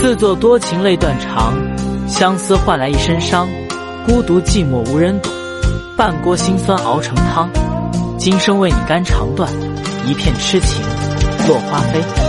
自作多情泪断肠相思换来一身伤孤独寂寞无人懂半锅心酸熬成汤今生为你肝肠断一片痴情落花飞。